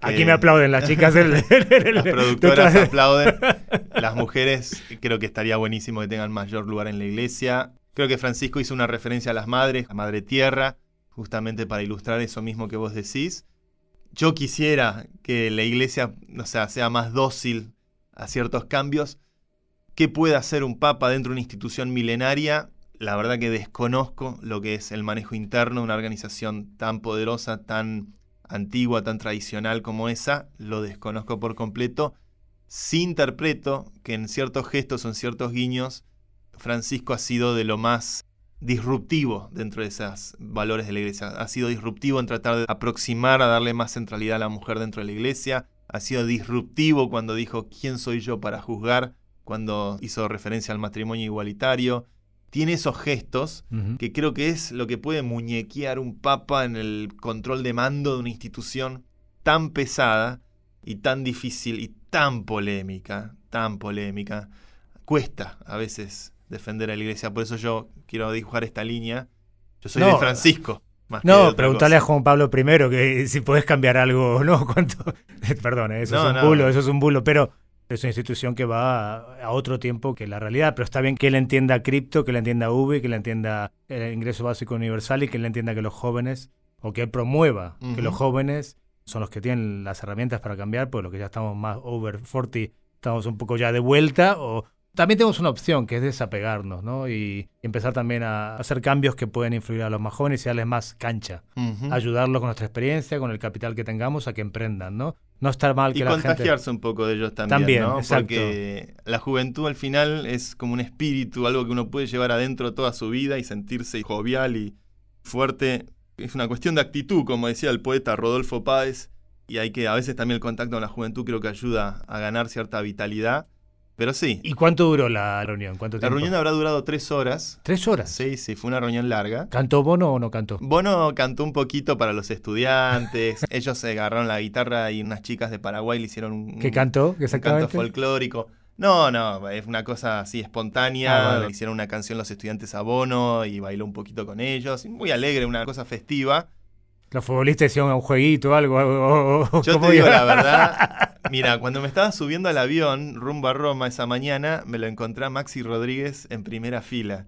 [SPEAKER 1] que
[SPEAKER 2] Aquí me aplauden las chicas del...
[SPEAKER 1] Las productoras aplauden. Las mujeres, creo que estaría buenísimo que tengan mayor lugar en la iglesia. Creo que Francisco hizo una referencia a las madres, a Madre Tierra, justamente para ilustrar eso mismo que vos decís. Yo quisiera que la iglesia, o sea, sea más dócil a ciertos cambios. ¿Qué puede hacer un papa dentro de una institución milenaria? La verdad que desconozco lo que es el manejo interno de una organización tan poderosa, tan antigua, tan tradicional como esa. Lo desconozco por completo. Sí interpreto que en ciertos gestos o en ciertos guiños, Francisco ha sido de lo más disruptivo dentro de esos valores de la iglesia. Ha sido disruptivo en tratar de aproximar a darle más centralidad a la mujer dentro de la iglesia. Ha sido disruptivo cuando dijo quién soy yo para juzgar, cuando hizo referencia al matrimonio igualitario. Tiene esos gestos que creo que es lo que puede muñequear un papa en el control de mando de una institución tan pesada y tan difícil y tan polémica, tan polémica. Cuesta a veces defender a la iglesia, por eso yo quiero dibujar esta línea. Yo soy
[SPEAKER 2] No.
[SPEAKER 1] de Francisco. Más
[SPEAKER 2] No, preguntarle a. Juan Pablo I que si podés cambiar algo o no. ¿Cuánto? Perdón, ¿eh? eso
[SPEAKER 1] No,
[SPEAKER 2] es un
[SPEAKER 1] no.
[SPEAKER 2] bulo, eso es un bulo, pero es una institución que va a, otro tiempo que la realidad, pero está bien que él entienda cripto, que él entienda UBI, que él entienda el ingreso básico universal y que él entienda que los jóvenes, o que él promueva que los jóvenes son los que tienen las herramientas para cambiar, pues los que ya estamos más over 40, estamos un poco ya de vuelta, o también tenemos una opción que es desapegarnos, ¿no? Y empezar también a hacer cambios que pueden influir a los más jóvenes y darles más cancha ayudarlos con nuestra experiencia, con el capital que tengamos a que emprendan, ¿no? No estar mal que
[SPEAKER 1] Y
[SPEAKER 2] la gente...
[SPEAKER 1] contagiarse un poco de ellos también,
[SPEAKER 2] También,
[SPEAKER 1] ¿no?
[SPEAKER 2] exacto.
[SPEAKER 1] Porque la juventud al final es como un espíritu, algo que uno puede llevar adentro toda su vida y sentirse jovial y fuerte. Es una cuestión de actitud, como decía el poeta Rodolfo Páez, y hay que, a veces también el contacto con la juventud creo que ayuda a ganar cierta vitalidad. Pero sí,
[SPEAKER 2] ¿Y cuánto duró la reunión? ¿Cuánto
[SPEAKER 1] la
[SPEAKER 2] tiempo?
[SPEAKER 1] reunión habrá durado tres horas.
[SPEAKER 2] ¿Tres horas?
[SPEAKER 1] Sí, sí, fue una reunión larga.
[SPEAKER 2] ¿Cantó Bono o no cantó?
[SPEAKER 1] Bono cantó un poquito para los estudiantes. Ellos se agarraron la guitarra y unas chicas de Paraguay le hicieron un,
[SPEAKER 2] ¿Qué cantó?
[SPEAKER 1] un canto folclórico. No, no, es una cosa así espontánea.
[SPEAKER 2] Ah,
[SPEAKER 1] hicieron una canción los estudiantes a Bono y bailó un poquito con ellos. Muy alegre, una cosa festiva.
[SPEAKER 2] Los futbolistas hicieron un jueguito, algo. o- o- o-
[SPEAKER 1] Yo
[SPEAKER 2] ¿cómo
[SPEAKER 1] te digo la verdad. Mira, cuando me estaba subiendo al avión rumbo a Roma esa mañana, me lo encontré a Maxi Rodríguez en primera fila.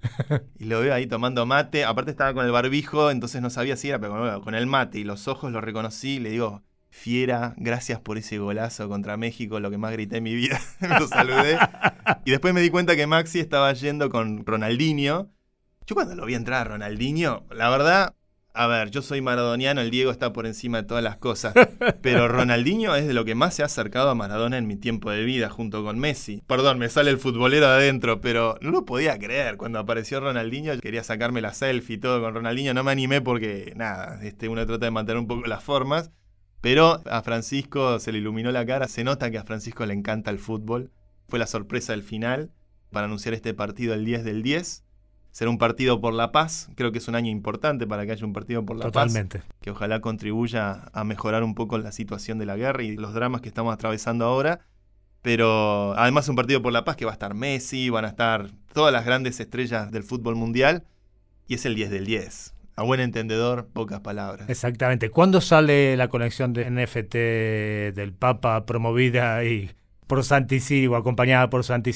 [SPEAKER 1] Y lo veo ahí tomando mate. Aparte estaba con el barbijo, entonces no sabía si era, pero con el mate y los ojos lo reconocí. Y le digo, Fiera, gracias por ese golazo contra México, lo que más grité en mi vida. lo saludé. Y después me di cuenta que Maxi estaba yendo con Ronaldinho. Yo cuando lo vi entrar a Ronaldinho, la verdad, a ver, yo soy maradoniano, el Diego está por encima de todas las cosas. Pero Ronaldinho es de lo que más se ha acercado a Maradona en mi tiempo de vida, junto con Messi. Perdón, me sale el futbolero de adentro, pero no lo podía creer. Cuando apareció Ronaldinho, quería sacarme la selfie y todo con Ronaldinho. No me animé porque, nada, este, uno trata de mantener un poco las formas. Pero a Francisco se le iluminó la cara. Se nota que a Francisco le encanta el fútbol. Fue la sorpresa del final para anunciar este partido el 10 del 10. Será un partido por la paz. Creo que es un año importante para que haya un partido por la paz
[SPEAKER 2] Totalmente.
[SPEAKER 1] que ojalá contribuya a mejorar un poco la situación de la guerra y los dramas que estamos atravesando ahora. Pero además un partido por la paz que va a estar Messi, van a estar todas las grandes estrellas del fútbol mundial y es el 10 del 10. A buen entendedor, pocas palabras.
[SPEAKER 2] Exactamente. ¿Cuándo sale la colección de NFT del Papa promovida y por Santi City o acompañada por Santi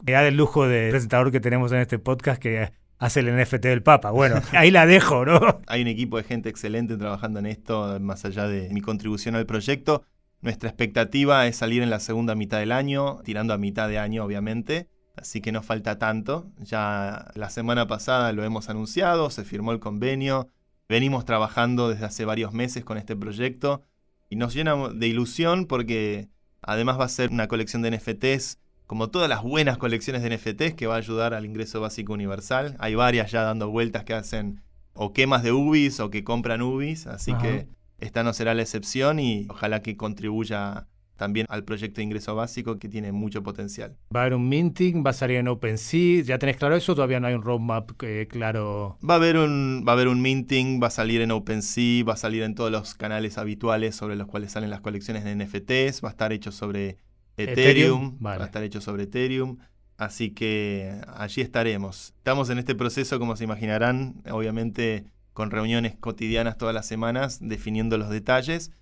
[SPEAKER 2] City? Ya del lujo de presentador que tenemos en este podcast que hace el NFT del Papa. Bueno, ahí la dejo, ¿no?
[SPEAKER 1] Hay un equipo de gente excelente trabajando en esto, más allá de mi contribución al proyecto. Nuestra expectativa es salir en la segunda mitad del año, tirando a mitad de año, obviamente. Así que no falta tanto. Ya la semana pasada lo hemos anunciado, se firmó el convenio. Venimos trabajando desde hace varios meses con este proyecto y nos llena de ilusión porque además va a ser una colección de NFTs como todas las buenas colecciones de NFTs que va a ayudar al ingreso básico universal. Hay varias ya dando vueltas que hacen o quemas de UBIs o que compran UBIs, así que esta no será la excepción y ojalá que contribuya también al proyecto de ingreso básico que tiene mucho potencial.
[SPEAKER 2] Va a haber un minting, va a salir en OpenSea, ¿ya tenés claro eso? Todavía no hay un roadmap eh, claro.
[SPEAKER 1] Va a haber un va a haber un minting, va a salir en OpenSea, va a salir en todos los canales habituales sobre los cuales salen las colecciones de NFTs, va a estar hecho sobre Ethereum, va a estar hecho sobre Ethereum. Así que allí estaremos. Estamos en este proceso, como se imaginarán, obviamente con reuniones cotidianas todas las semanas, definiendo los detalles.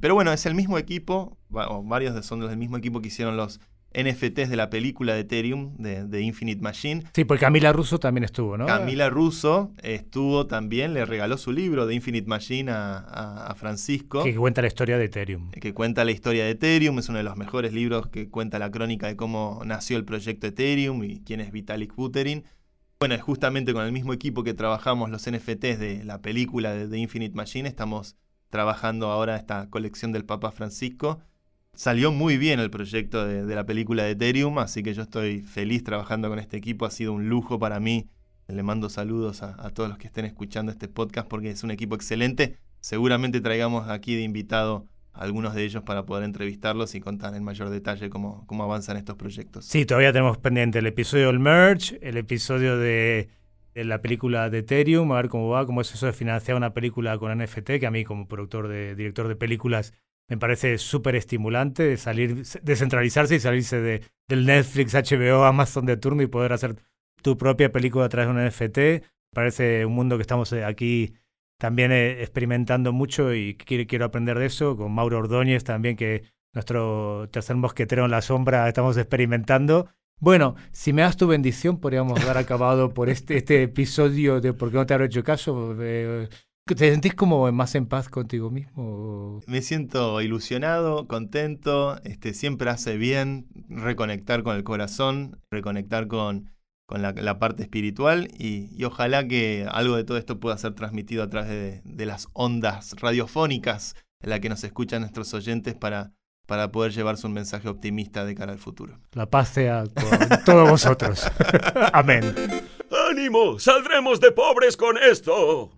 [SPEAKER 1] Pero bueno, es el mismo equipo, o varios son del mismo equipo que hicieron los NFTs de la película de Ethereum, de, Infinite Machine.
[SPEAKER 2] Sí, porque Camila Russo también estuvo, ¿no?
[SPEAKER 1] Camila Russo estuvo también, le regaló su libro de Infinite Machine a, Francisco.
[SPEAKER 2] Que cuenta la historia de Ethereum.
[SPEAKER 1] Que cuenta la historia de Ethereum, es uno de los mejores libros que cuenta la crónica de cómo nació el proyecto Ethereum y quién es Vitalik Buterin. Bueno, es justamente con el mismo equipo que trabajamos los NFTs de la película de, de Infinite Machine, estamos trabajando ahora esta colección del Papa Francisco salió muy bien el proyecto de, la película de Ethereum, así que yo estoy feliz trabajando con este equipo. Ha sido un lujo para mí. Le mando saludos a, todos los que estén escuchando este podcast porque es un equipo excelente. Seguramente traigamos aquí de invitado a algunos de ellos para poder entrevistarlos y contar en mayor detalle cómo, cómo avanzan estos proyectos.
[SPEAKER 2] Sí, todavía tenemos pendiente el episodio del Merge, el episodio de, de, la película de Ethereum, a ver cómo va, cómo es eso de financiar una película con NFT, que a mí como productor de director de películas me parece súper estimulante salir, descentralizarse y salirse de, del Netflix, HBO, Amazon de turno y poder hacer tu propia película a través de un NFT. Parece un mundo que estamos eh, aquí también eh, experimentando mucho y quiero, aprender de eso, con Mauro Ordóñez también, que nuestro tercer mosquetero en la sombra estamos experimentando. Bueno, si me das tu bendición, podríamos dar acabado por este, este episodio de ¿Por qué no te habré hecho caso? Eh, ¿Te sentís como más en paz contigo mismo?
[SPEAKER 1] Me siento ilusionado, contento, este, siempre hace bien reconectar con el corazón, reconectar con, con la, parte espiritual y, ojalá que algo de todo esto pueda ser transmitido a través de, de las ondas radiofónicas en las que nos escuchan nuestros oyentes para, para poder llevarse un mensaje optimista de cara al futuro.
[SPEAKER 2] La paz sea con todos vosotros. Amén.
[SPEAKER 5] ¡Ánimo! ¡Saldremos de pobres con esto!